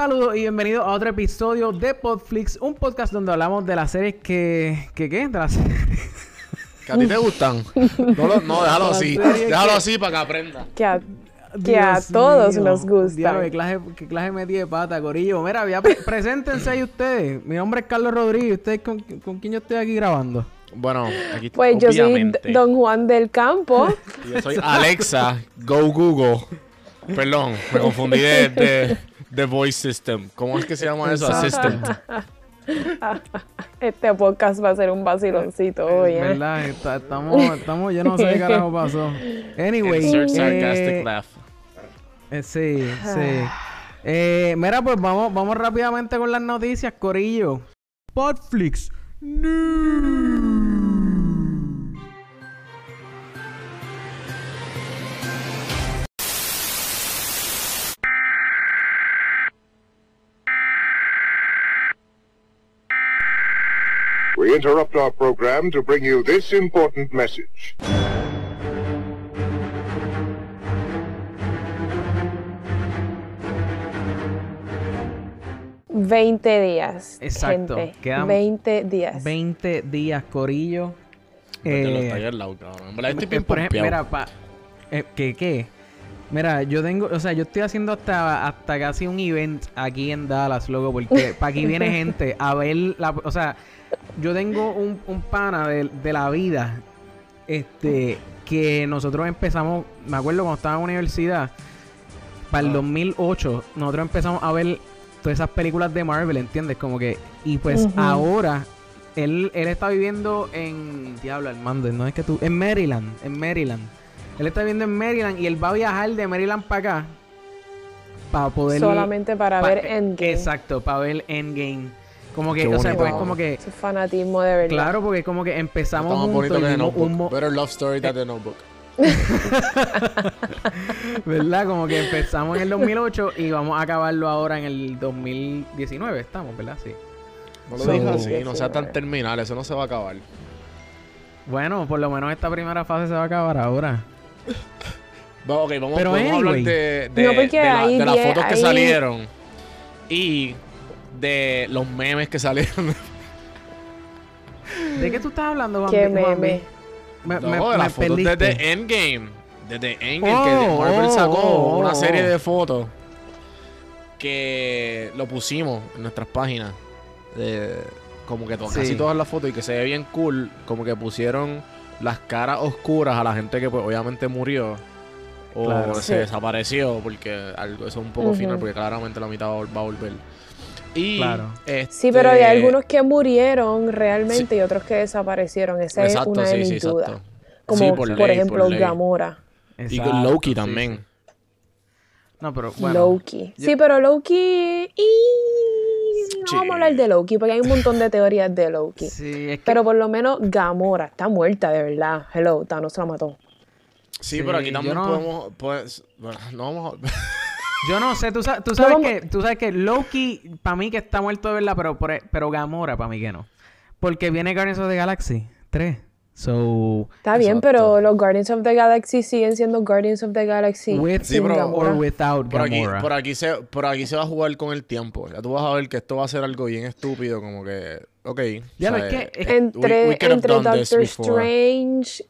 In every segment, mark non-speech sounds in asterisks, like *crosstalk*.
Saludos y bienvenidos a otro episodio de Podflix, un podcast donde hablamos de las series que... ¿Que qué? De las series... *laughs* ¿Que a ti te gustan? No, lo- no déjalo así. Déjalo que- así para que aprenda. Que a, que a Dios todos mío. nos. Diablo, qué clase, qué clase metí de pata, Corillo. Mira, ya pre- preséntense ahí ustedes. Mi nombre es Carlos Rodríguez. ¿Ustedes con, con quién yo estoy aquí grabando? Bueno, aquí Pues yo soy obviamente. D- Don Juan del Campo. Y *laughs* Yo soy Alexa, Go Google. Perdón, me confundí de, de, de Voice System. ¿Cómo es que se llama eso? Assistant. *laughs* Este podcast va a ser un vaciloncito hoy, ¿eh? ¿Verdad? Está- estamos, estamos, yo no sé qué carajo pasó. Anyway. Insert eh, sarcastic laugh. eh, sí, sí. Eh, mira, pues vamos, vamos rápidamente con las noticias, Corillo. Podflix. We interrupt our program to bring you this important message. 20 días. Exacto. Gente. Quedan 20 días. 20 días, Corillo. Eh, lado, cabrón. Estoy Eh, bien por ejemplo, pompeado. mira, pa, eh, ¿qué, qué? Mira, yo tengo, o sea, yo estoy haciendo hasta, hasta casi un event aquí en Dallas, loco, porque *laughs* para aquí viene gente a ver la, o sea, yo tengo un, un pana de, de la vida, este, que nosotros empezamos, me acuerdo cuando estaba en la universidad, para el Ah. 2008, nosotros empezamos a ver todas esas películas de Marvel, ¿entiendes? Como que, y pues ahora, él, él está viviendo en, diablo, Armando, no es que tú, en Maryland, en Maryland. Él está viviendo en Maryland y él va a viajar de Maryland para acá para poder Solamente para pa- ver Endgame. Exacto, para ver Endgame. Como que, Qué o sea, bonito, pues como que Ese fanatismo de verdad. claro, porque como que empezamos Está más bonito juntos que y The un Notebook. Better Love Story than The Notebook. *laughs* ¿verdad? Como que empezamos en el 2008 y vamos a acabarlo ahora en el 2019, estamos, ¿verdad? Sí. No lo So- digas así, no sea tan 19. terminal, eso no se va a acabar. Bueno, por lo menos esta primera fase se va a acabar ahora. Va, ok, vamos, Pero podemos hablar anyway. de, de, No, porque de la- ahí de las die- fotos que ahí- salieron y de los memes que salieron. ¿De qué tú estás hablando, Juan? Qué meme. Me, No, me- de las fotos desde Endgame. Desde Endgame, Oh, que Marvel oh, sacó oh, una oh, serie oh. de fotos que lo pusimos en nuestras páginas. De, como que to- Sí. casi todas las fotos y que se ve bien cool. Como que pusieron las caras oscuras a la gente que pues, obviamente murió. O Claro. se Sí. desapareció, porque algo, eso es un poco final, porque claramente la mitad va a volver. Y, Claro. Sí, pero hay este, algunos que murieron realmente y otros que desaparecieron. Esa Exacto, es una de mis sí, dudas. exacto. Como Sí, por, por ley, ejemplo por. Gamora. Y con Loki sí, también. No, pero bueno. Loki. yo- Sí, pero Loki. y- No Sí. vamos a hablar de Loki porque hay un montón de teorías de Loki. *laughs* Sí, es que Pero por lo menos Gamora está muerta de verdad. Hello, Thanos la mató. Sí, Sí, pero aquí también no- podemos. Pues, bueno, no vamos a. *laughs* Yo no sé, tú sabes, tú sabes que, tú sabes que Loki, para mí que está muerto de verdad, pero, por- pero Gamora para mí que no. Porque viene Guardians of the Galaxy 3. So, Está bien, Exacto. pero los Guardians of the Galaxy siguen siendo Guardians of the Galaxy. with Sí, pero- Gamora. or without Por aquí, Gamora. por, aquí se, por aquí se va a jugar con el tiempo. Ya tú vas a ver que esto va a ser algo bien estúpido, como que. Ok. Ya, o sea, es que- es- entre we entre Doctor. Strange,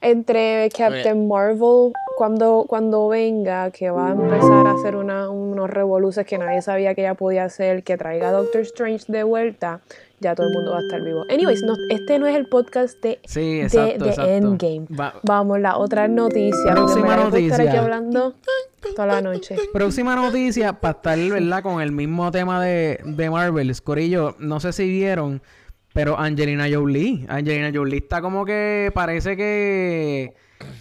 entre Captain Marvel, cuando, cuando venga, que va a empezar a hacer una, unos revoluces que nadie sabía que ella podía hacer, que traiga a Doctor Strange de vuelta, ya todo el mundo va a estar vivo. Anyways, no, este no es el podcast de, Sí, de, exacto, de exacto. Endgame. Va- Vamos, la otra noticia. Próxima puedo estar aquí noticia. hablando toda la noche. Próxima noticia, para estar, ¿verdad? Con el mismo tema de, de Marvel. Corillo, no sé si vieron, pero Angelina Jolie. Angelina Jolie está como que parece que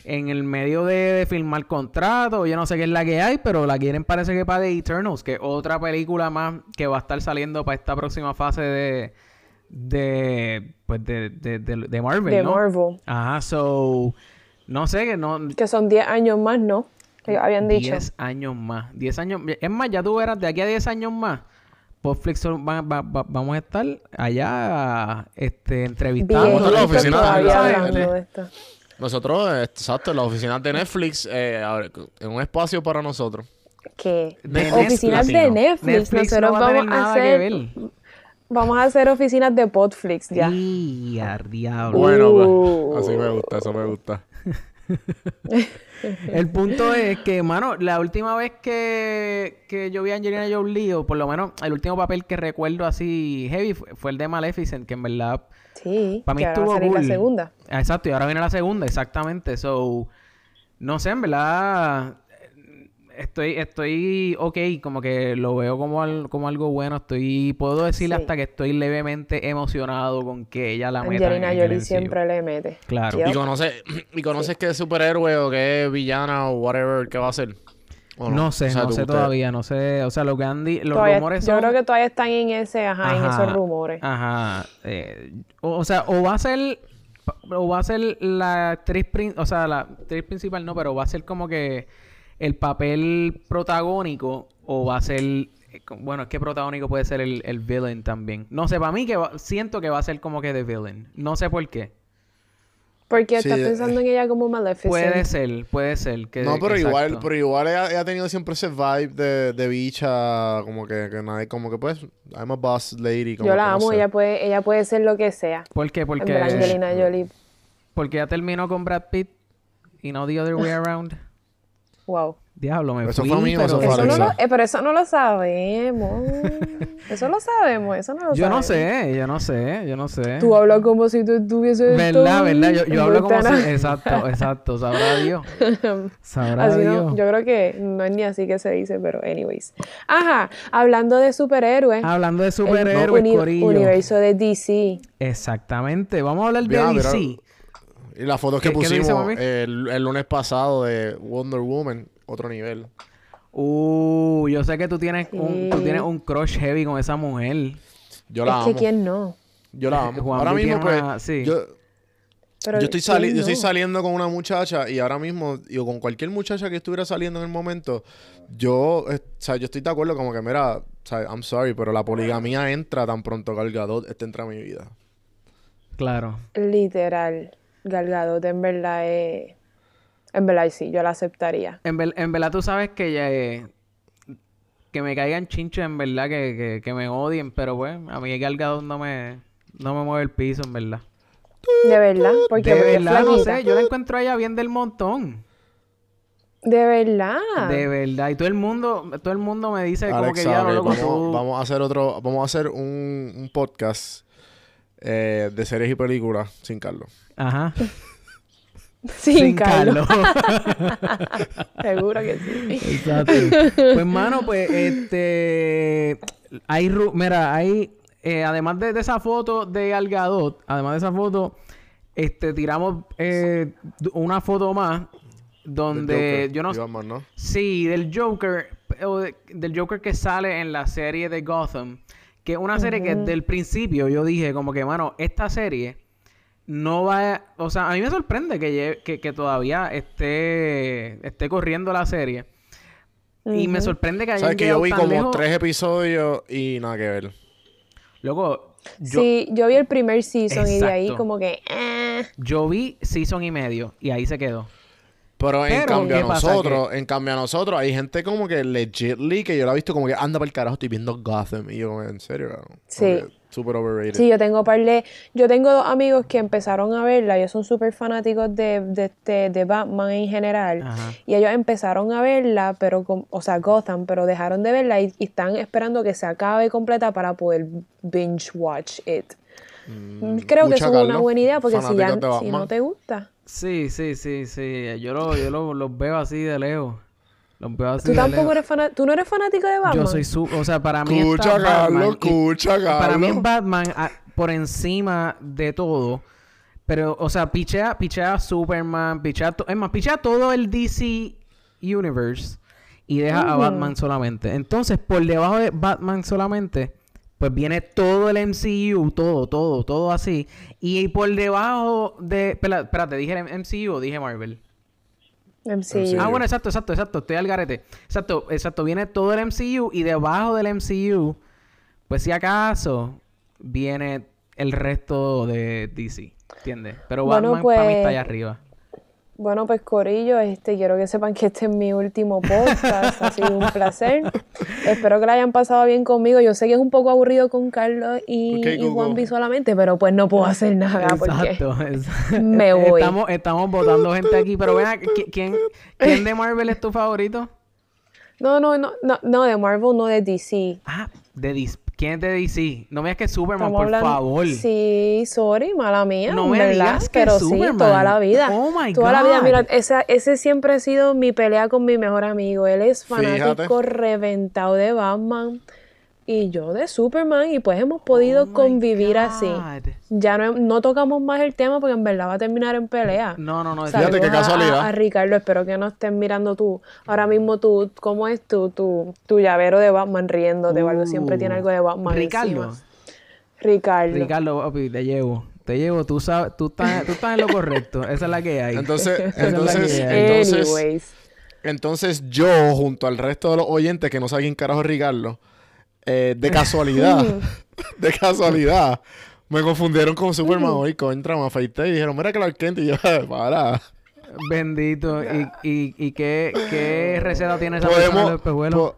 en el medio de, de filmar contrato. Yo no sé qué es la que hay, pero la quieren parece que para The Eternals, que es otra película más que va a estar saliendo para esta próxima fase de... De, pues de, de, de, de Marvel, De ¿no? Marvel. Ajá, so... No sé, que no... Que son 10 años más, ¿no? Que habían dicho. 10 años más. 10 años. Es más, ya tú verás, de aquí a 10 años más, Podflix va- va- va- vamos a estar allá este, entrevistando. Vamos a la Viejitos oficina de todavía la- hablando de esto. Nosotros, eh, exacto, en las oficinas de Netflix, eh, en un espacio para nosotros. ¿Qué? De oficinas Netflix. de Netflix. Netflix Nosotros no va a tener vamos a nada que hacer. ver. Vamos a hacer oficinas de Podflix ya. Y al diablo. Bueno, Uh. pues, así me gusta, eso me gusta. *laughs* *laughs* El punto es que, mano, la última vez que, que yo vi a Angelina Jolie, o por lo menos el último papel que recuerdo así heavy, fue, fue el de Maleficent, que en verdad Sí, para mí que ahora va estuvo a salir cool. la segunda. Exacto, y ahora viene la segunda, exactamente. So, no sé, en verdad estoy estoy ok, como que lo veo como, al- como algo bueno. Estoy puedo decirle Sí. hasta que estoy levemente emocionado con que ella la meta Angelina Jolie siempre le mete. Claro. ¿Y conoces, ¿Y conoces qué superhéroe o qué villana o whatever que va a ser? ¿O No sé, O sea, no sé usted- todavía, no sé, o sea, lo que han los Todavía- rumores yo son creo que todavía están en ese, ajá, en esos rumores. Ajá. eh, o, o sea, o va a ser. O va a ser la actriz. prin- O sea, la actriz principal no, pero va a ser como que el papel protagónico. O va a ser. eh, Bueno, es que protagónico puede ser el, el villain también. No sé, para mí que va- siento que va a ser como que de villain. No sé por qué. Porque Sí, estás eh, pensando en ella como Maleficent. Puede ser, puede ser. Que, No, pero igual, exacto. pero igual ella, ella ha tenido siempre ese vibe de, de bicha, como que, que nadie, como que pues, I'm a boss lady. Como Yo la no amo, sé. ella puede, ella puede ser lo que sea. ¿Por qué? Porque, Angelina Jolie, porque ya terminó con Brad Pitt y no the other way *laughs* around. Wow. Diablo, me ¿Eso fui, fue a mí o pero... eso Eso no lo, eh, pero eso no lo sabemos. *laughs* eso lo sabemos, eso no lo Yo no sabemos. sé, yo no sé, yo no sé. Tú hablas como si tú estuvieses... ¿Verdad, verdad? Yo, yo hablo como si... Exacto, exacto. Sabrá Dios. *laughs* Sabrá Así Dios. no, yo creo que no es ni así que se dice, pero anyways. Ajá, hablando de superhéroes. Hablando de el superhéroes, uni- corillo. universo de DC. Exactamente. Vamos a hablar de DC. Y las fotos que ¿Qué- qué te dice, pusimos el, el lunes pasado de Wonder Woman, otro nivel. Uh, yo sé que tú tienes, un, tú tienes un crush heavy con esa mujer. Yo la es que amo. quién no. Yo la *laughs* amo. Juan ahora Luis mismo, pues, una- sí. yo, Pero yo, estoy sali- ¿quién yo estoy saliendo con una muchacha y ahora mismo, yo con cualquier muchacha que estuviera saliendo en el momento, yo, eh, o sea, yo estoy de acuerdo como que, mira, o sea, I'm sorry, pero la poligamía entra tan pronto Gal Gadot este entra a mi vida. Claro. Literal. Gal Gadot, en verdad es... En verdad sí, yo la aceptaría. En, ver- en verdad tú sabes que ya, eh, que me caigan chinches, en verdad, que, que, que me odien, pero pues, a mí Gal Gadot no me, no me mueve el piso, en verdad. De verdad, porque, De porque es verdad, no sé, yo la encuentro a ella bien del montón. De verdad. De verdad. Y todo el mundo, todo el mundo me dice como que ya no loco vamos, tú. vamos a hacer otro, vamos a hacer un, un podcast eh, de series y películas sin Carlos. Ajá. *laughs* Sin, Carlos. Carlos. *laughs* Seguro que sí. Exacto. Pues, mano, pues, este. Hay. ru- Mira, hay. eh, además de, de esa foto de Algadot, además de esa foto, este, tiramos eh, una foto más donde Del Joker yo no Batman, ¿no? Sí, del Joker, o de- del Joker que sale en la serie de Gotham, que es una serie que desde el principio yo dije como que, mano, esta serie no va a... O sea, a mí me sorprende que, lle- que, que todavía esté, esté corriendo la serie. Y me sorprende que hayan Sabes que yo vi como lejos. tres episodios y nada que ver. Loco, yo, Sí, yo vi el primer season y de ahí como que... eh, yo vi season y medio y ahí se quedó. Pero, en cambio a nosotros, en cambio a nosotros, hay gente como que legitly que yo la he visto como que anda para el carajo, estoy viendo Gotham. Y yo, como, en serio, Sí. Overrated. Sí, yo tengo par de... Yo tengo dos amigos que empezaron a verla. Ellos son súper fanáticos de, de, este- de Batman en general. Ajá. Y ellos empezaron a verla, pero... con- o sea, Gotham, pero dejaron de verla y, y están esperando que se acabe completa para poder binge watch it. Creo que eso es una buena idea porque si, ya, si no te gusta... Sí, sí, sí, sí. Yo, lo, yo lo- los veo así de lejos. Los veo así ¿Tú de tampoco lejos. eres fanático? ¿Tú no eres fanático de Batman? Yo soy su... O sea, para mí Escucha, Carlos, escucha, Para mí es Carlos. Batman ah, por encima de todo. Pero, o sea, pichea, pichea a Superman, pichea... to- Es más, pichea todo el DC Universe y deja a Batman solamente. Entonces, por debajo de Batman solamente, pues viene todo el MCU, todo, todo, todo así. Y por debajo de... Espera, espérate, ¿dije MCU o dije Marvel? MCU. Ah, bueno, exacto, exacto, exacto. Estoy al garete. Exacto, exacto. Viene todo el MCU y debajo del MCU, pues si acaso, viene el resto de DC. ¿Entiendes? Pero Bueno, Batman para mí pues- está allá arriba. Bueno, pues Corillo, este, quiero que sepan que este es mi último podcast. ha sido un placer. *laughs* Espero que la hayan pasado bien conmigo. Yo sé que es un poco aburrido con Carlos y, Ok, y. Juanpi solamente, pero pues no puedo hacer nada porque Exacto. *laughs* me voy. Estamos, estamos votando gente aquí, pero vean, ¿quién, ¿quién de Marvel es tu favorito? No, no, no, no, no, de Marvel, no de DC. Ah, de DC. ¿Quién es de DC? No me digas que es Superman, Estamos por hablando- favor. Sí, sorry, mala mía. No me ¿verdad? digas que Pero Superman. sí, toda la vida. Oh my toda la vida. Mira, esa, ese siempre ha sido mi pelea con mi mejor amigo. Él es fanático Fíjate. reventado de Batman y yo de Superman. Y pues hemos podido Oh convivir así. Ya no, no tocamos más el tema porque en verdad va a terminar en pelea. No, no, no. Fíjate qué casualidad. A, a Ricardo, espero que no estén mirando tú. Ahora mismo tú, ¿cómo es tú? Tu, tu llavero de Batman riéndote o algo. Siempre Uh, tiene algo de Batman Ricardo. encima. Ricardo. Ricardo, papi, te llevo. Te llevo, tú sabes, tú estás, tú estás en lo correcto. Esa es la que hay. Entonces, *laughs* entonces, entonces, Anyways. entonces yo, junto al resto de los oyentes que no saben quién carajo es Ricardo, eh, de casualidad, *laughs* *laughs* de casualidad, me confundieron con Superman hoy contra, me afeité y dijeron, mira que la Kent y yo, *laughs* para. Bendito. ¿Y, y, y qué, qué receta tiene esa persona po-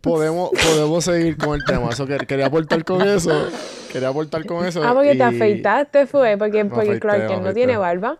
podemos, podemos seguir con el tema. Eso que- quería aportar con eso. Quería aportar con eso. Ah, porque y- te afeitaste fue, porque, porque afeité, Clark Kent no tiene barba.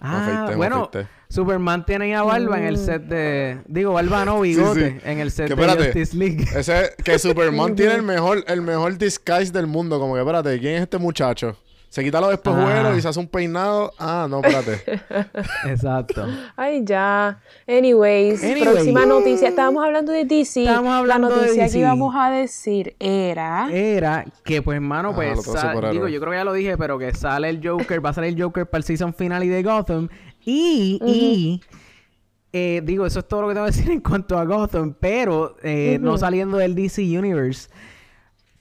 Ah, afeité, bueno, afeité. Superman tiene ya barba en el set de... Digo, barba no, bigote. sí. En el set Que de espérate. Justice League. Ese, que Superman *laughs* tiene el mejor, el mejor disguise del mundo. Como que, espérate, ¿quién es este muchacho? Se quita los espejuelos Ah. y se hace un peinado. Ah, no, espérate. *laughs* Exacto. Ay, ya. Anyways, Anyway. próxima noticia. Estábamos hablando de DC. Estábamos hablando La de noticia DC. que íbamos a decir era... Era que, pues, hermano, Ah, pues, superhéroes. digo, yo creo que ya lo dije, pero que sale el Joker, va a salir el Joker para el season final y de Gotham. Y, y, eh, digo, eso es todo lo que tengo que decir en cuanto a Gotham, pero eh, no saliendo del DC Universe.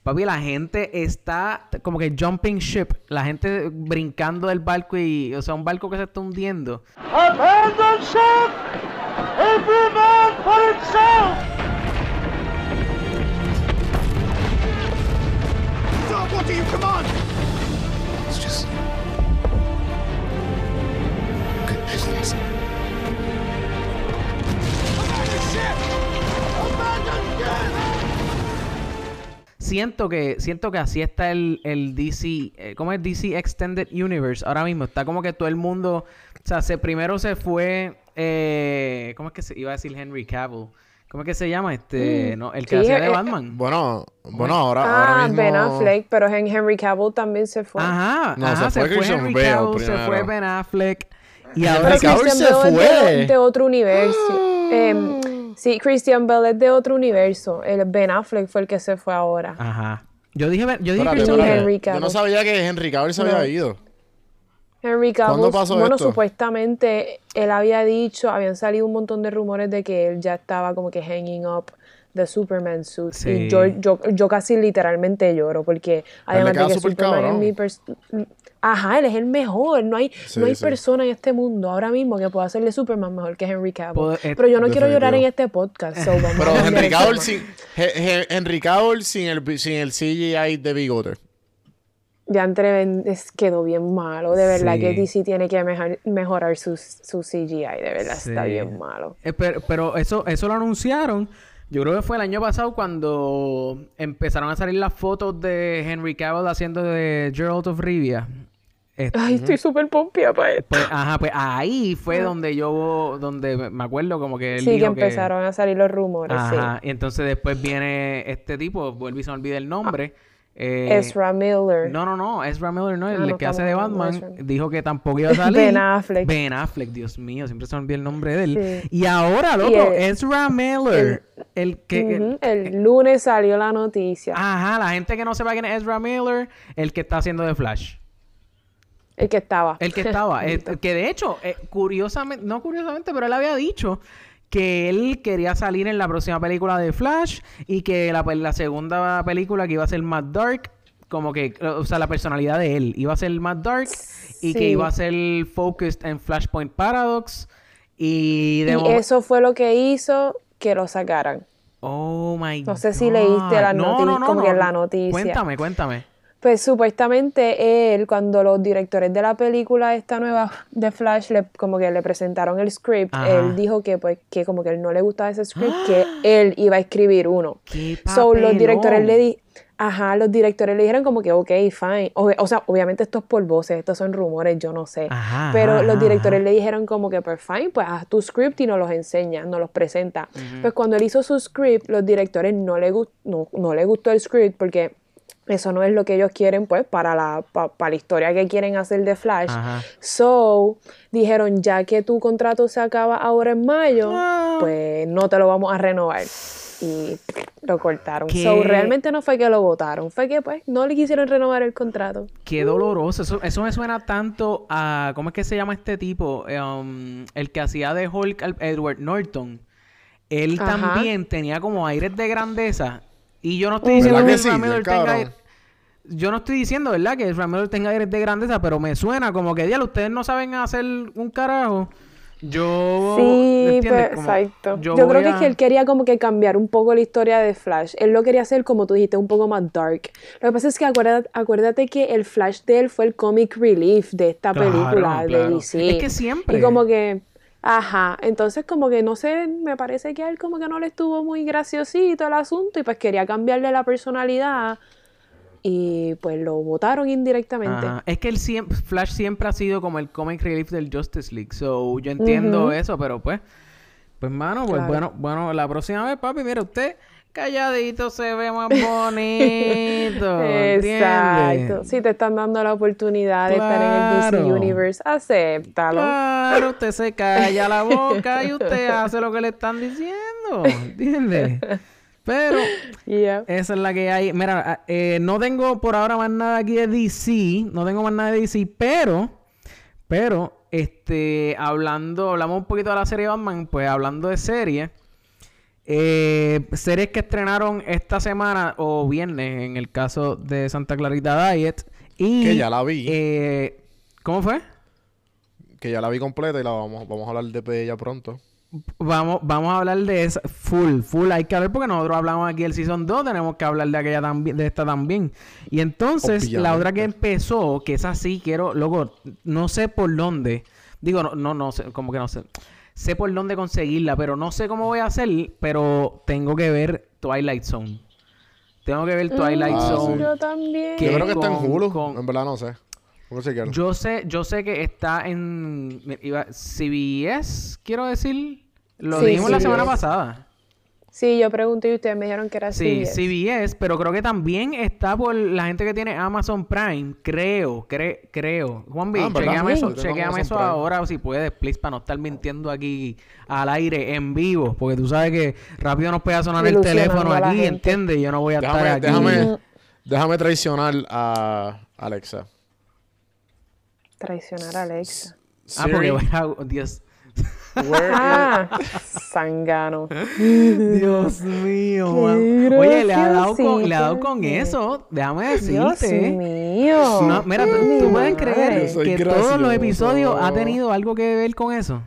Papi, la gente está como que jumping ship, la gente brincando del barco y, o sea, un barco que se está hundiendo. Abandon ship! Every man for himself! Sir, what do you command? It's just good business. Siento que, siento que así está el, el DC, eh, ¿cómo es DC Extended Universe? Ahora mismo está como que todo el mundo, o sea, se, primero se fue, eh, ¿cómo es que se iba a decir Henry Cavill? ¿Cómo es que se llama este, no, el que Sí, hacía de eh, Batman? Bueno, bueno, ahora, ahora Ah, mismo... Ben Affleck, pero en Henry Cavill también se fue. Ajá, No, ajá, se fue Christian Henry Bale Cavill, se primero. fue Ben Affleck y Henry ahora Cavill se fue. de, de otro universo. Em, sí, Christian Bale es de otro universo. El Ben Affleck fue el que se fue ahora. Ajá. Yo dije, yo dije Espérate, Christian Yo no sabía que Henry Cavill se No. había ido. Henry Cavill, ¿Cuándo pasó bueno, esto? supuestamente él había dicho, habían salido un montón de rumores de que él ya estaba como que hanging up the Superman suit. Sí. Y yo, yo, yo casi literalmente lloro porque además de que Superman es mi pers- Ajá, él es el mejor. No hay, Sí, no hay sí. persona en este mundo ahora mismo que pueda hacerle Superman mejor que Henry Cavill. Eh, Pero yo no quiero llorar en este podcast. so *laughs* Pero Henry Cavill sin, He- He- Henry Cavill sin el, sin el CGI de bigote. Ya entre es, quedó bien malo. De verdad Sí. que DC tiene que mejar- mejorar su, su CGI. De verdad está bien malo. Eh, pero, pero eso, eso lo anunciaron. Yo creo que fue el año pasado cuando empezaron a salir las fotos de Henry Cavill haciendo de Geralt of Rivia. Este, Ay, estoy súper pompia para esto. pues, ajá, pues ahí fue donde yo, donde me- acuerdo como que él Ah. Sí, que empezaron a salir los rumores, Ajá, y entonces después viene este tipo, vuelve y se me olvida el nombre. Eh, Ezra Miller. No, no, no, Ezra Miller no, el Ah, no que hace de Batman, dijo que tampoco iba a *laughs* salir. Ben Affleck. Ben Affleck, Dios mío, siempre se me olvida el nombre de él. Sí. Y ahora, loco, el- Ezra Miller, el, que... El lunes salió la noticia. Ajá, la gente que no sepa quién es Ezra Miller, el que está haciendo de Flash. El que estaba. El que estaba. *laughs* eh, que de hecho, eh, curiosamente, no curiosamente, pero él había dicho que él quería salir en la próxima película de Flash y que la, la segunda película que iba a ser más dark, como que, o sea, la personalidad de él iba a ser más dark y que iba a ser focused en Flashpoint Paradox y de y momen- eso fue lo que hizo que lo sacaran. Oh my No sé si leíste la God. No, noti- no, no, como que la noticia. Cuéntame, cuéntame. Pues supuestamente él, cuando los directores de la película esta nueva de Flash, le, como que le presentaron el script, Ajá. él dijo que pues que como que él no le gustaba ese script, que *gasps* él iba a escribir uno. ¡Qué So, los directores le di Ajá, los directores le dijeron como que, ok, fine. O, o sea, obviamente esto es por voces, estos son rumores, yo no sé. Ajá, Pero ajá, los directores ajá. le dijeron como que, pues fine, pues haz tu script y nos los enseña, nos los presenta. Pues cuando él hizo su script, los directores no le, no, no le gustó el script porque eso no es lo que ellos quieren, pues, para la, pa- para la historia que quieren hacer de Flash. Ajá. So, dijeron, ya que tu contrato se acaba ahora en mayo, Ah. pues no te lo vamos a renovar. Y lo cortaron. ¿Qué? So, realmente no fue que lo votaron, fue que pues no le quisieron renovar el contrato. Qué doloroso. Eso, eso me suena tanto a. ¿Cómo es que se llama este tipo? Um, el que hacía de Hulk, Edward Norton. Él Ajá. también tenía como aires de grandeza. Y yo no estoy diciendo ¿Verdad que que el sí? Bien tenga Yo no estoy diciendo, ¿verdad? Que el Miller tenga aires de grandeza, pero me suena como que, diablo, ustedes no saben hacer un carajo. Yo. Sí, ¿entiendes? pues, exacto. Yo, creo que es que él quería como que cambiar un poco la historia de Flash. Él lo quería hacer, como tú dijiste, un poco más dark. Lo que pasa es que acuérdate, acuérdate que el Flash de él fue el comic relief de esta Claro, película de. DC. Es que siempre. Y como que, ajá, entonces como que no sé, me parece que a él como que no le estuvo muy graciosito el asunto y pues quería cambiarle la personalidad y pues lo votaron indirectamente. Es que el siem- Flash siempre ha sido como el comic relief del Justice League. So, yo entiendo eso, pero pues, pues mano, pues Claro. bueno, bueno, la próxima vez, papi, mira, usted calladito se ve más bonito. *laughs* Exacto. Si te están dando la oportunidad de estar en el DC. Universe, acéptalo. Claro, usted se calla la boca y usted *laughs* hace lo que le están diciendo. ¿Entiendes? *laughs* Pero *laughs* Yeah. Esa es la que hay. Mira, ah, eh, no tengo por ahora más nada aquí de DC. No tengo más nada de DC, pero. Pero, este. Hablando. Hablamos un poquito de la serie Batman. Pues hablando de series. eh, series que estrenaron esta semana o viernes, en el caso de Santa Clarita Diet. Y. Que ya la vi. eh, ¿Cómo fue? Que ya la vi completa y la vamos, vamos a hablar de ella pronto. Vamos, vamos a hablar de esa full, full hay que hablar porque nosotros hablamos aquí del Season 2, tenemos que hablar de aquella también, de esta también. Y entonces, la otra que empezó, que es así, quiero, loco, no sé por dónde, digo, no, no, no sé, como que no sé, sé por dónde conseguirla, pero no sé cómo voy a hacer, pero tengo que ver Twilight Zone. Tengo que ver Twilight Ah, Zone. Yo también. Yo creo que está en Hulu. con- En verdad no sé. ¿Cómo se quiere? Yo sé, yo sé que está en iba- CBS, quiero decir. Lo Sí, dijimos la semana pasada. Sí, yo pregunté y ustedes me dijeron que era Sí, CBS. CBS, pero creo que también está por la gente que tiene Amazon Prime. Creo, cre- creo. Juan B, Ah, chequeame Sí, eso, chequeame eso Prime. ahora si puedes, please, para no estar mintiendo aquí al aire, en vivo. Porque tú sabes que rápido nos puede sonar el teléfono aquí. ¿entiendes? Yo no voy a Déjame, estar aquí. déjame, déjame traicionar a Alexa. Traicionar a Alexa. Ah, porque a... Dios. Ah, sangano. Dios mío. Oye, le ha dado con, le ha dado con eso. Déjame Dios decirte. mío. No, mira, tú, puedes creer que todos los episodios ha tenido algo que ver con eso.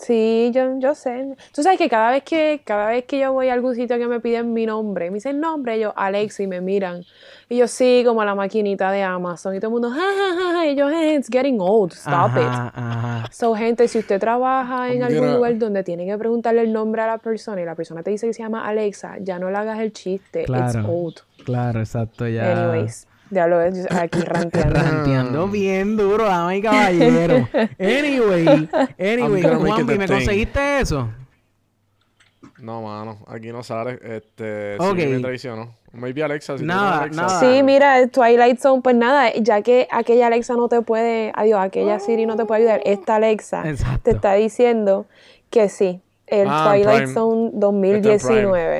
Sí, yo, yo sé. Tú sabes que cada vez que cada vez que yo voy a algún sitio que me piden mi nombre, me dicen nombre, yo Alex y me miran. Y yo sí, como la maquinita de Amazon. Y todo el mundo, ja, ja, ja, ja. Y yo, hey, it's getting old. Stop it. Ajá. So, gente, si usted trabaja en algún lugar donde tiene que preguntarle el nombre a la persona y la persona te dice que se llama Alexa, ya no le hagas el chiste. It's Claro. old. Claro, exacto, ya. Anyways, *laughs* ya lo ves aquí *coughs* ranteando. Ranteando bien duro, dama y caballero. *laughs* Anyway, anyway, Juanpi, ¿me conseguiste eso? No, mano. Aquí no sale. Este. Ok. Sí, me traicionó. Maybe Alexa. Si Nada, tienes Alexa. nada. Sí, mira, Twilight Zone, pues nada, ya que aquella Alexa no te puede, adiós, aquella Siri no te puede ayudar, esta Alexa Exacto. te está diciendo que sí, el Ah, Twilight Prime. Zone Está en 2019.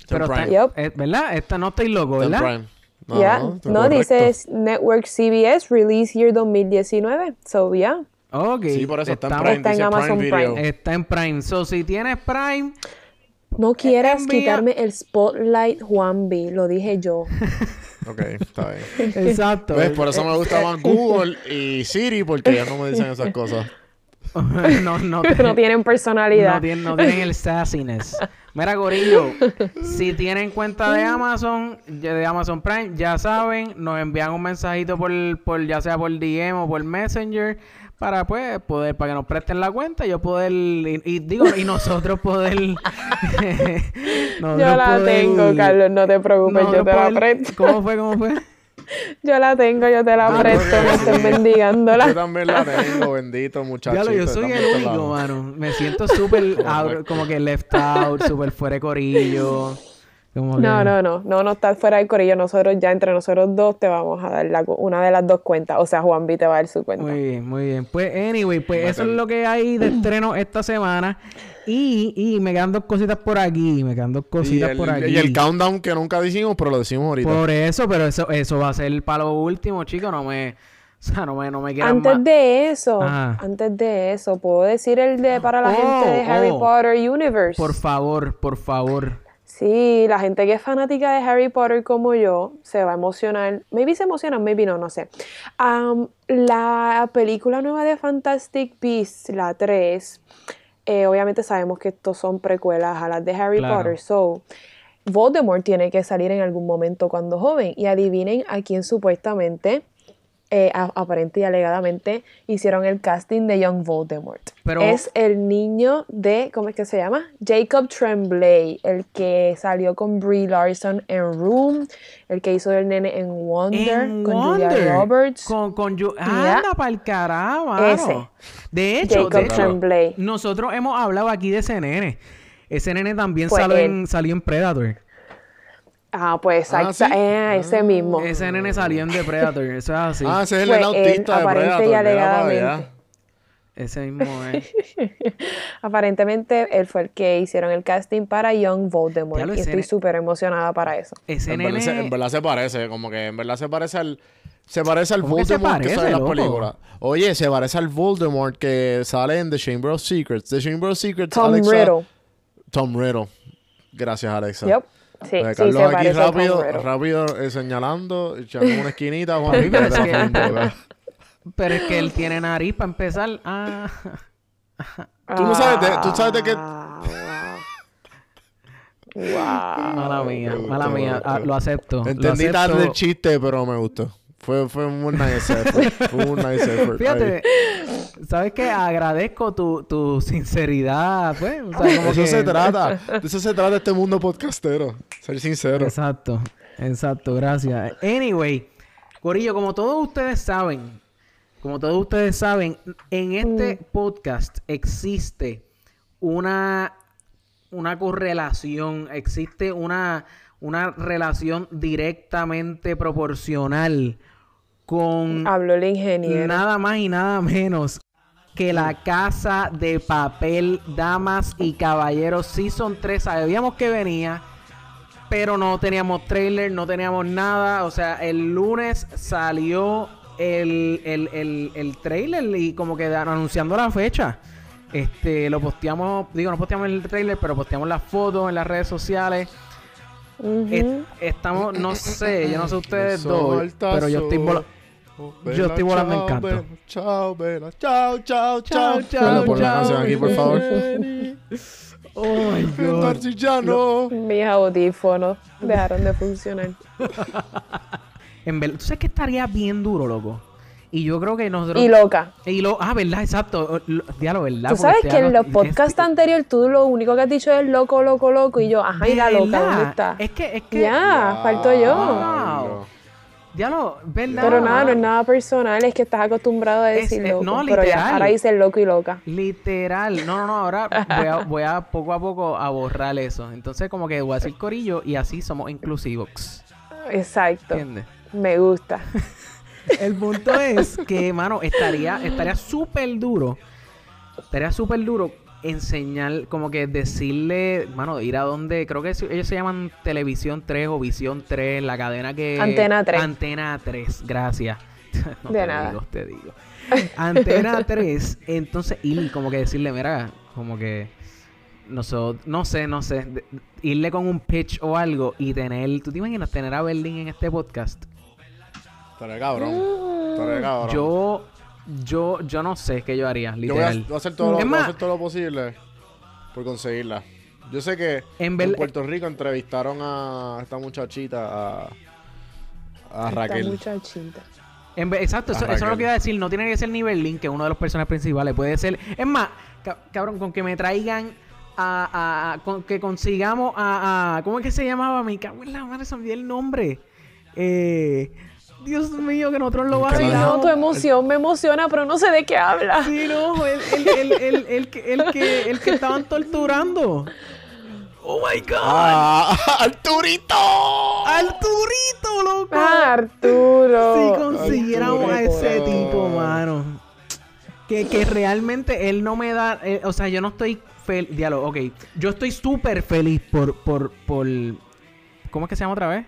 Está en Pero está. Yep. eh, ¿verdad? Esta no estoy loco, ¿verdad? No, correcto. dice Network CBS Release Year 2019. So, yeah. Ok. Sí, por eso está en Prime. Está en Amazon Prime. Está en Prime. So, si tienes Prime, No quieras envía- quitarme el spotlight, Juan B. Lo dije yo. *laughs* Ok, está bien. exacto. ¿Ves? Por eso me gusta más *laughs* Google y Siri, porque ya no me dicen esas cosas. *laughs* no, no, no tienen personalidad. No tienen, no tienen el sassiness. Mira, Gorillo, *laughs* si tienen cuenta de Amazon, de Amazon Prime, ya saben, nos envían un mensajito por, por ya sea por DM o por Messenger para pues poder, para que nos presten la cuenta y yo poder, y, y digo, y nosotros poder *laughs* nosotros Yo la poder- tengo, Carlos, no te preocupes, yo te la presto. ¿Cómo fue? ¿Cómo fue? *laughs* Yo la tengo, yo te la Ah, presto, porque no sí. estés mendigándola. Yo también la tengo, bendito muchacho. Yo soy el único, mano. Me siento súper *laughs* como que left out, súper fuera de corillo. Como No, que- no, no, no, no estás fuera del corillo. Nosotros ya entre nosotros dos te vamos a dar la una de las dos cuentas. O sea, Juan B te va a dar su cuenta. Muy bien, muy bien. Pues, anyway, pues eso es lo que hay de estreno esta semana. Y, y me quedan dos cositas por aquí. Me quedan dos Y cositas el, por aquí. y el countdown que nunca decimos, pero lo decimos ahorita. Por eso, pero eso, eso va a ser para lo último, chicos. No me, *laughs* o sea, no me, no me Antes más. de eso, Ajá. antes de eso, puedo decir el de para la Oh, gente de Harry oh. Potter Universe. Por favor, por favor. Sí, la gente que es fanática de Harry Potter como yo se va a emocionar. Maybe se emocionan, maybe no, no sé. La película nueva de Fantastic Beasts, la 3, eh, obviamente sabemos que estos son precuelas a las de Harry Claro. Potter. So, Voldemort tiene que salir en algún momento cuando joven. Y adivinen a quién supuestamente, eh, aparente y alegadamente, hicieron el casting de Young Voldemort. Pero- Es el niño de, ¿cómo es que se llama? Jacob Tremblay, el que salió con Brie Larson en Room, el que hizo el nene en Wonder, En con Wonder, Julia Roberts. Con, con Yeah. Anda para el carajo. Ese. De hecho, Jacob de hecho, Tremblay. nosotros hemos hablado aquí de ese nene. Ese nene también Fue salió él. en, salió en Predator. Ah, pues Ah, exacta- ¿sí? eh, ese mismo. Ese nene salió en The Predator. Eso es así. Ah, ese es el él, autista de aparente y Predator. para alegadamente. Ese mismo es. *laughs* Aparentemente él fue el que hicieron el casting para Young Voldemort. Y estoy súper emocionada para eso. Ese En verdad, se, en nene. verdad se parece, como que en verdad se parece al. Se parece al ¿Cómo que se Voldemort que, parece, sale en las películas. Oye, se parece al Voldemort que sale en The Chamber of Secrets. The Chamber of Secrets, Tom Alexa. Riddle. Tom Riddle. Gracias, Alexa. Yep. Sí, Pues sí, Carlos se aquí rápido, rápido eh, señalando, echando una esquinita, Juan. Pero es que- Juan, boca. Pero es que él tiene nariz para empezar. Ah. Tú no sabes de- tú sabes de qué- wow. Mala mía, mala mía. Ah, lo acepto. lo Entendí acepto. tarde el chiste, pero me gustó. Fue, fue un nice effort. Fue un nice effort. *laughs* Fíjate, Ahí. ¿sabes qué? Agradezco tu, tu sinceridad, pues. O sea, De como eso que- se trata. De eso se trata este mundo podcastero. Ser sincero. Exacto, exacto, gracias. Anyway, Corillo, como todos ustedes saben, como todos ustedes saben, en este podcast existe una, una correlación, existe una, una relación directamente proporcional con Habló el ingeniero. nada más y nada menos que la casa de papel, damas y caballeros Season 3. Sabíamos que venía, pero no teníamos trailer, no teníamos nada. O sea, el lunes salió el, el, el, el trailer y como que anunciando la fecha. Este, lo posteamos, digo, no posteamos el trailer, pero posteamos las fotos en las redes sociales. Estamos, no sé, yo no sé ustedes dos, pero yo estoy sol. vola- Oh, yo estoy volando en canto. Chao, vela. Chao, chao, chao. Chao, pon la canción aquí, por favor. *laughs* Oh my god. Marcillano. Mis audífonos dejaron de funcionar. *laughs* En ¿tú sabes que estaría bien duro, loco? Y yo creo que nosotros. Y loca. Y lo- ah, ¿verdad? Exacto. Lo- Diablo, ¿verdad? Tú sabes este que en los podcasts este- anteriores tú lo único que has dicho es loco, loco, loco. Y yo, ajá, y la loca, ¿dónde está? Es que, es que. Ya, falto yo. Wow. Diablo, ¿verdad? Pero nada, no es nada personal, es que estás acostumbrado a Es- decir eh, loco. no, pero ya, literal. ahora dices loco y loca. Literal. No, no, no. Ahora voy a, voy a poco a poco a borrar eso. Entonces, como que voy a decir corillo y así somos inclusivos. Exacto. ¿Entiendes? Me gusta. *laughs* El punto es que, mano, estaría estaría súper duro. Estaría súper duro enseñar, como que decirle, mano, ir a donde, creo que ellos se llaman Televisión 3 o Visión 3, la cadena que... Antena 3. Antena 3, gracias. *laughs* No De te nada. digo, te digo. Antena 3, entonces ir como que decirle, mira, como que... No, sé, no sé. irle con un pitch o algo y tener... ¿Tú te imaginas tener a Berlín en este podcast? Estaré cabrón. Estaré cabrón. Yo, yo, yo no sé qué yo haría, Yo voy a, literal. voy a hacer todo lo, voy a hacer todo lo posible por conseguirla. Yo sé que En Puerto Rico entrevistaron a esta muchachita, a, a Esta Raquel. muchachita. En vez- exacto, eso, eso es lo que iba a decir. No tiene que ser nivel Link, que es uno de los personajes principales. Puede ser. Es más, ca- cabrón, con que me traigan a. a- a- con que consigamos a, a- ¿Cómo es que se llamaba? Me cago en la madre, se me olvidó el nombre. Eh. Dios mío, que nosotros lo vacilamos. no, tu emoción me emociona, pero no sé de qué habla. Sí, no, el, el, el, el, el que, el, que, el que estaban torturando. Oh my god. ¡Ah! ¡Arturito! Arturito, loco. Ah, Arturo. Si consiguiéramos a ese tipo, mano. Que, que realmente él no me da. eh, o sea, yo no estoy feliz. Diálogo, ok. Yo estoy súper feliz por, por, por. ¿Cómo es que se llama otra vez?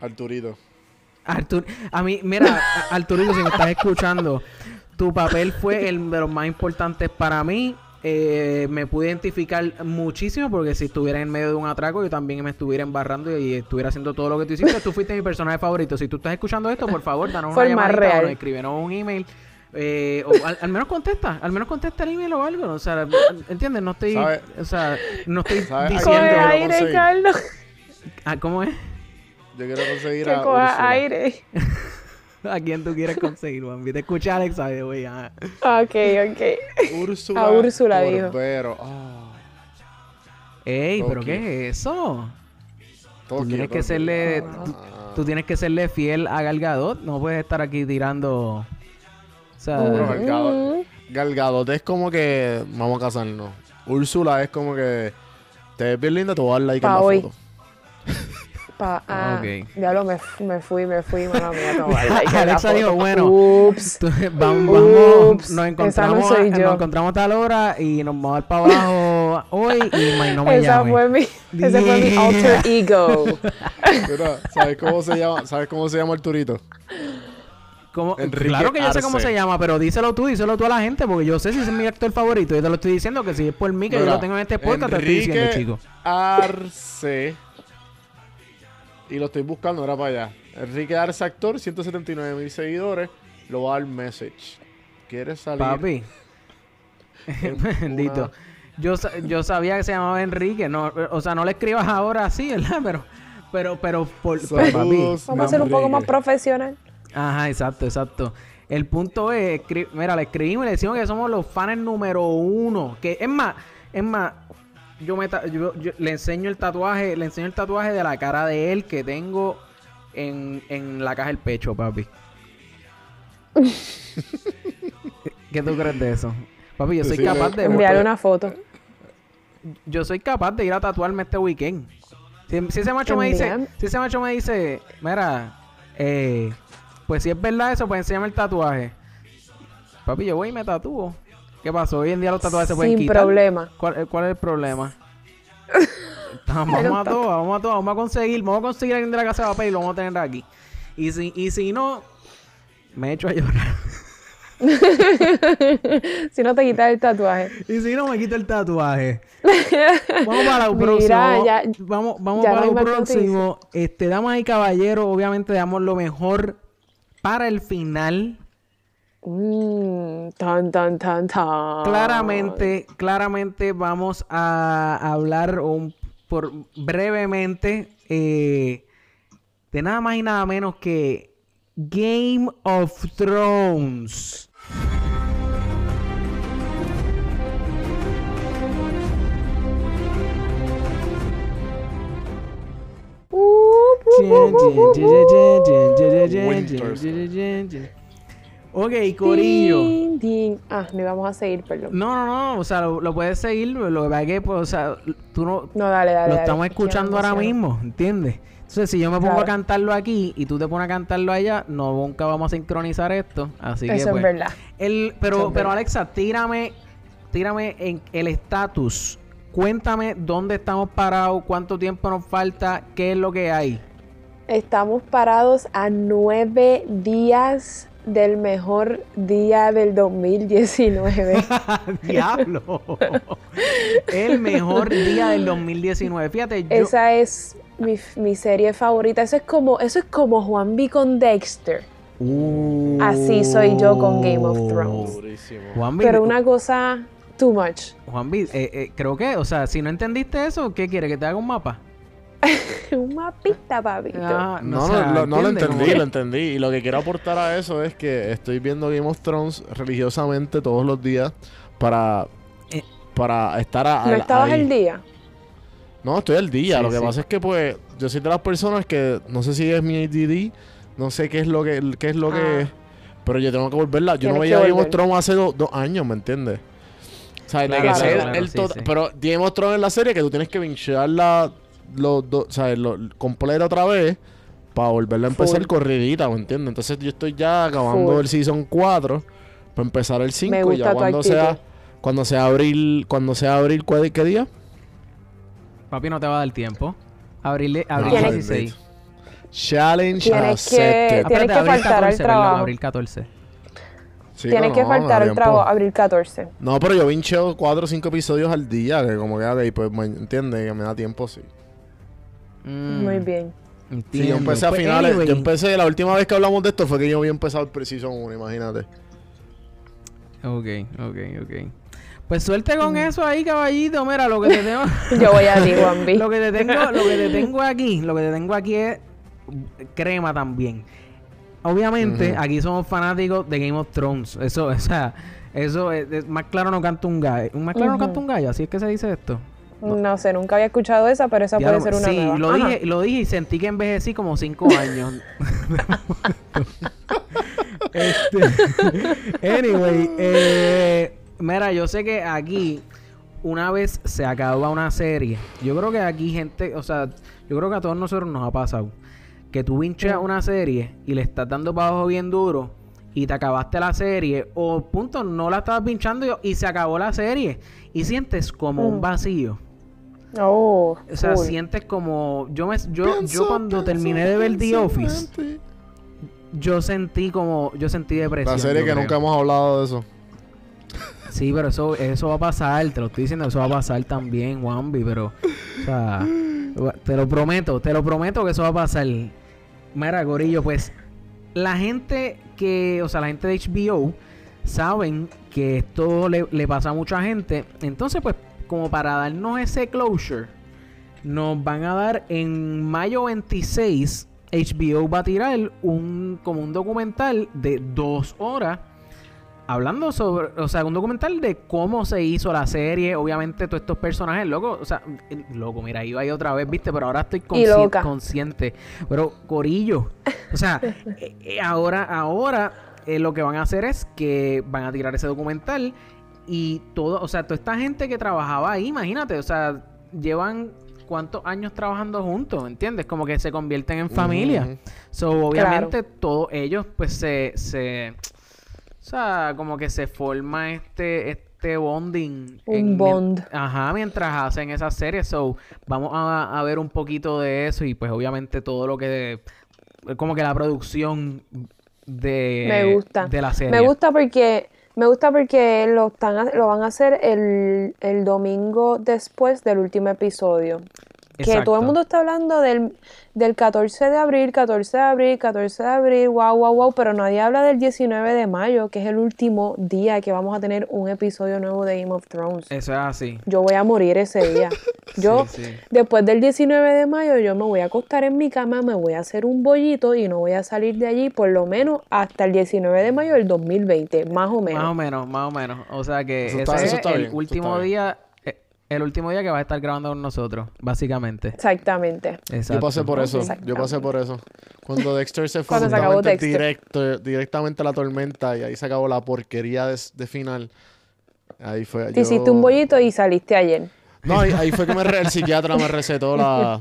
Arturito. Artur. A mí, mira, Arturito, si me estás escuchando, tu papel fue el de los más importantes para mí. Eh, me pude identificar muchísimo porque si estuviera en medio de un atraco, yo también me estuviera embarrando y estuviera haciendo todo lo que tú hiciste. Tú fuiste mi personaje favorito. Si tú estás escuchando esto, por favor, danos una llamadita o real. nos escribieron un email. eh, o al, al menos contesta, al menos contesta el email o algo. O sea, ¿entiendes? No estoy, ¿Sabe? o sea, no estoy diciendo. Aire. Carlos. Ah, ¿Cómo es? Yo quiero conseguir Que a coja Úrsula. aire. *laughs* ¿A quién tú quieres conseguir, Juan? Te escucha Alexa, güey. ah. Ok, ok. Úrsula. A Úrsula dijo. Corbero. Ah, Ey, ¿pero qué es eso? Tú Tokio, tienes que serle... Tú, Ah. tú tienes que serle fiel a Gal Gadot. No puedes estar aquí tirando... O sea... Pero Mm. Gal Gadot- Gal Gadot es como que vamos a casarnos. Úrsula es como que te ves bien linda, te voy a dar like en Pa' la hoy. foto. *laughs* Pa, ah. Ya lo me, me fui, me fui, mano mía, no dar Alexa dijo, bueno, Ups. Tú- vamos, Ups, nos encontramos, no nos encontramos a tal hora y nos vamos a dar para abajo hoy y May no me Esa llame. fue mi, ese fue mi Yeah. alter *laughs* ego. Mira, ¿sabes cómo se llama? ¿Sabes cómo se llama Arturito? Enrique Claro que yo sé cómo se llama, pero díselo tú, díselo tú a la gente, porque yo sé si ese es mi actor favorito. Yo te lo estoy diciendo que si es por mí que yo lo tengo en este podcast, te estoy diciendo, Enrique chico. Arce. Y lo estoy buscando, era para allá. Enrique Arce, actor, 179 mil seguidores. Lo va a dar message. ¿Quieres salir? Papi. *laughs* *laughs* Bendito. una- Yo, yo sabía que se llamaba Enrique, no, o sea, no le escribas ahora así, ¿verdad? *laughs* Pero, pero, pero, por, pero, papi. Saludos, Vamos a ser un poco más profesional. Ajá, exacto, exacto. El punto es, escri- mira, le escribimos y le decimos que somos los fans número uno. Que es más, es más, yo, me ta- yo, yo le enseño el tatuaje, le enseño el tatuaje de la cara de él que tengo en, en la caja del pecho, papi. *laughs* ¿Qué tú crees de eso? Papi, yo soy Decirle- capaz de Enviarle una foto. yo soy capaz de ir a tatuarme este weekend. Si, si ese macho me dice, si ese macho me dice, mira, eh, pues si es verdad eso, pues enséñame el tatuaje. Papi, yo voy y me tatúo. ¿Qué pasó? Hoy en día los tatuajes se pueden Sin quitar. problema. ¿Cuál, eh, cuál es el problema? vamos, Pero a todo, vamos a todo, vamos a conseguir, vamos a conseguir a alguien de la casa de papel y lo vamos a tener aquí. Y si, y si no, me echo a llorar. *laughs* si no te quitas el tatuaje. Y si no, me quito el tatuaje. *laughs* Vamos para Mira, próximo. ya- vamos vamos ya para más próximo. Este, damas y caballeros, obviamente damos lo mejor para el final. Mm, tan, tan, tan, tan. Claramente, claramente vamos a hablar un- por brevemente eh, de nada más y nada menos que Game of Thrones. Ok, Corillo. Din, din. Ah, no íbamos a seguir, perdón. No, no, no, o sea, lo, lo puedes seguir, lo que pasa es que, pues, o sea, tú no, No, dale, dale. lo estamos escuchando ahora mismo, ¿entiendes? Entonces, si yo me pongo Claro. a cantarlo aquí y tú te pones a cantarlo allá, no nunca vamos a sincronizar esto, así que Eso pues, es verdad. el, Eso pero, pero. Alexa, tírame, tírame en el estatus. Cuéntame dónde estamos parados, cuánto tiempo nos falta, qué es lo que hay. Estamos parados a nueve días del mejor día del 2019. *laughs* Diablo. el mejor día del 2019. Fíjate, yo Esa es mi, mi serie favorita. Eso es como, eso es como Juan B con Dexter. Uh. Así soy yo con Game of Thrones. Pero una cosa, too much. Juanvi, eh, eh, creo que, o sea, si no entendiste eso, ¿qué quiere? ¿Que te haga un mapa? *laughs* Un mapita, papito. Ah, No, o no, sea, lo, no lo entendí, que- lo entendí. Y lo que quiero aportar a eso es que estoy viendo Game of Thrones religiosamente todos los días para, Eh. para estar a, ¿No al- estabas ahí. el día? No, estoy al día. Sí, lo que sí. pasa es que, pues, yo soy de las personas que no sé si es mi ADD, no sé qué es lo que, qué es lo Ah. que, pero yo tengo que volverla. Yo no veía que Game of. Thrones hace do- dos años, ¿me entiendes? O sea, Claro, que claro, claro, el sí, tot- sí. Pero Game of Thrones es la serie que tú tienes que vinchearla los dos, ¿sabes? Lo, completa otra vez para volverla a empezar Full. corridita, ¿me entiendes? Entonces yo estoy ya acabando Full. el season 4 para empezar el 5 y ya cuando actitud. sea cuando sea abril, cuando sea abril, ¿cuál- ¿qué día? Papi, no te va a dar tiempo. Abril, abril Tienes- 16. Challenge Tienes que- tienes que abril faltar al 14, ¿verdad? trabajo. Abril 14. Sí, Tienes no, que no, faltar el trabajo, abril 14. No, pero yo vincheo 4 o 5 episodios al día, que como que, ok, pues, me entiende que me da tiempo, sí. Mm, Muy bien. Sí, entiendo. yo empecé a Pues, finales, anyway, yo empecé, la última vez que hablamos de esto fue que yo había empezado el Precision 1, imagínate. Ok, ok, ok. Pues suerte con eso ahí, caballito. Mira, lo que te tengo... *laughs* Yo voy a ti, Juanvi. *laughs* lo que te tengo, lo que te tengo aquí, lo que te tengo aquí es crema también. Obviamente, aquí somos fanáticos de Game of Thrones. Eso, o sea, eso es, es- más claro no canta un gallo. Más claro no canta un gallo, así es que se dice esto. No sé, nunca había escuchado esa, pero esa puede ser una sí, nueva. lo Ajá. dije, lo dije y sentí que envejecí como cinco *laughs* años. *laughs* este, anyway, eh, mira, yo sé que aquí una vez se acaba una serie. Yo creo que aquí gente, o sea, yo creo que a todos nosotros nos ha pasado que tú vinches Mm. una serie y le estás dando para abajo bien duro y te acabaste la serie o punto no la estabas pinchando y, se acabó la serie y sientes como un vacío. Oh, O sea, sientes como yo me yo yo cuando terminé de ver The Office, yo sentí como yo sentí depresión. La serie yo que creo. nunca hemos hablado de eso. Sí, pero eso eso va a pasar, te lo estoy diciendo, eso va a pasar también, Wambi, pero o sea, te lo prometo, te lo prometo que eso va a pasar. Mira, Gorillo, pues la gente que, o sea, la gente de HBO saben que esto le, le pasa a mucha gente. Entonces, pues, como para darnos ese closure, nos van a dar en mayo 26, HBO va a tirar un como un documental de dos horas hablando sobre, o sea, un documental de cómo se hizo la serie, obviamente todos estos personajes, loco, o sea, loco, mira, iba ahí otra vez, viste, pero ahora estoy consci- consciente, pero Corillo, o sea, *laughs* eh, eh, ahora, ahora eh, lo que van a hacer es que van a tirar ese documental y todo, o sea, toda esta gente que trabajaba ahí, imagínate, o sea, llevan cuántos años trabajando juntos, ¿entiendes? Como que se convierten en familia. Ujú. So, obviamente, todos ellos, pues, se, se... O sea, como que se forma este, este bonding. Un en- bond. Ajá, mientras hacen esa serie. So, vamos a, a ver un poquito de eso y, pues, obviamente, todo lo que... Como que la producción de... Me gusta. De la serie. Me gusta porque me gusta porque lo están lo van a hacer el, el domingo después del último episodio. Que todo el mundo está hablando del, del 14 de abril, 14 de abril, 14 de abril, wow, wow, wow, pero nadie habla del 19 de mayo, que es el último día que vamos a tener un episodio nuevo de Game of Thrones. Eso es así. Yo voy a morir ese día. *laughs* Yo, Sí, sí. después del 19 de mayo, yo me voy a acostar en mi cama, me voy a hacer un bollito y no voy a salir de allí por lo menos hasta el 19 de mayo del 2020, más o menos. Más o menos, más o menos. O sea que Eso ese está- es eso está el bien, último está bien. día... El último día que vas a estar grabando con nosotros, básicamente. Exactamente. Exacto. Yo pasé por eso. Yo pasé por eso. Cuando Dexter se *laughs* fue se acabó justamente Dexter. directo, directamente a la tormenta y ahí se acabó la porquería de, de final. Ahí fue. Te yo- hiciste un bollito y saliste ayer. No, ahí, ahí fue que me re- el psiquiatra me recetó la,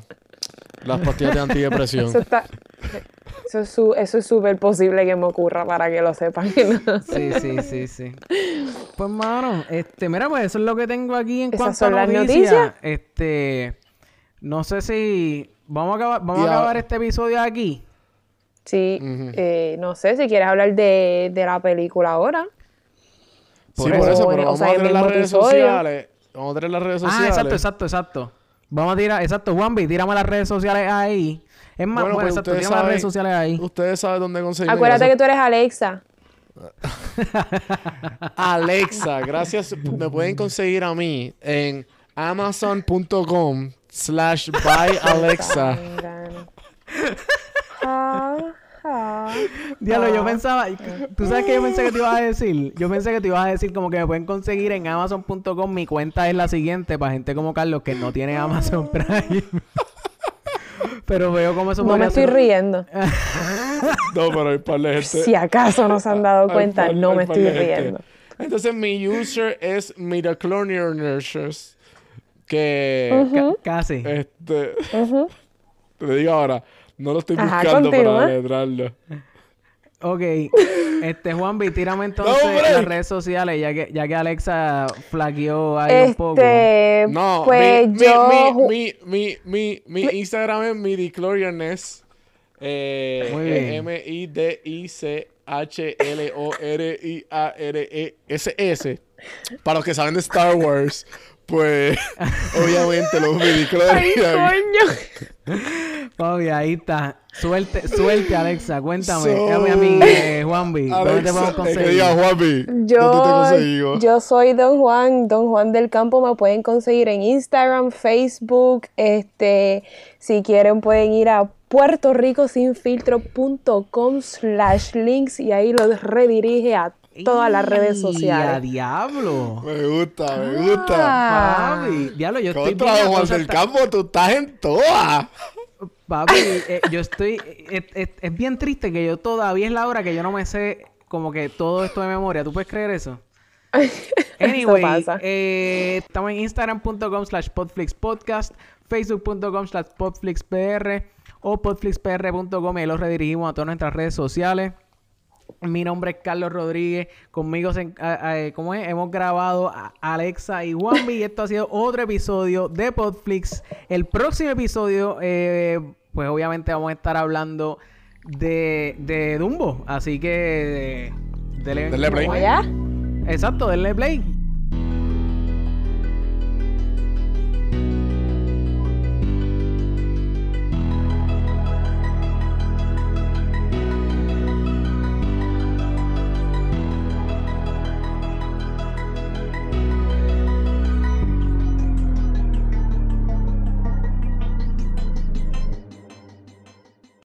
las pastillas de *laughs* antidepresión. Eso está. Eso es su- eso es súper posible que me ocurra para que lo sepan. Sí, sí, sí, sí. Pues, mano, este, mira, pues eso es lo que tengo aquí en Esas cuanto son a las noticias. noticias. Este, no sé si vamos a acabar, vamos a acabar este episodio aquí. Sí, eh, no sé si quieres hablar de, de la película ahora. Sí, Por por eso. O pero en- o vamos sea, a tener las redes episodio. sociales. Vamos a tener las redes Ah, sociales. exacto, exacto, exacto. Vamos a tirar, exacto, Juanvi, tírame las redes sociales ahí. Es más, Bueno, bueno, pues exacto, tiene las redes saben- sociales ahí. Ustedes saben dónde conseguir. Acuérdate que tú eres Alexa. *laughs* Alexa, gracias. Me pueden conseguir a mí en amazon.com slash buy Alexa. Diablo, yo pensaba, ¿tú sabes qué yo pensé que te ibas a decir? Yo pensé que te ibas a decir como que me pueden conseguir en amazon.com. Mi cuenta es la siguiente para gente como Carlos que no tiene Amazon Prime. Pero veo cómo eso No me estoy ser- riendo. *laughs* No, pero hay par de gente. Si acaso no se han dado cuenta, par- no me estoy riendo. Entonces mi user es Midaclonier Nurses. Que Ca- casi. este te digo ahora, no lo estoy buscando para letrarlo. Ok. Este, Juanvi, tírame *laughs* entonces hombre. las redes sociales, ya que, ya que Alexa flaqueó ahí un poco. Este, No, pues mi, yo. mi, mi, mi, mi, mi Instagram es midichlorianness. Eh, Muy bien. M-I-D-I-C-H-L-O-R-I-A-R-E-S-S. Para los que saben de Star Wars, pues *laughs* obviamente los Ay, midichlorian. coño. Papi, ahí está. Suerte, suerte, Alexa. Cuéntame. So- a mí, eh, Juanvi. ¿Dónde te podemos conseguir? que diga Juanpi, ¿dónde te Yo, yo soy Don Juan, Don Juan del Campo, me pueden conseguir en Instagram, Facebook, este, si quieren pueden ir a puertoricosinfiltro.com slash links y ahí los redirige a todas las redes ¡Y a sociales. diablo! Me gusta, me gusta. Ah. Papi, diablo, yo estoy Contra Juan del Campo, tú estás en todas. Papi, eh, yo estoy... eh, eh, es bien triste que yo todavía es la hora que yo no me sé como que todo esto de memoria. ¿Tú puedes creer eso? *laughs* Anyway, pasa. eh, estamos en instagram.com slash podflixpodcast, facebook.com slash podflixpr o podflixpr.com y ahí los redirigimos a todas nuestras redes sociales. Mi nombre es Carlos Rodríguez. Conmigo, se, a- a- ¿cómo es? Hemos grabado a Alexa y Juanvi. y esto ha sido otro episodio de Podflix. El próximo episodio, eh, pues obviamente vamos a estar hablando de, de Dumbo. Así que... eh, dele- Denle play. ¿Cómo allá? Exacto, denle play.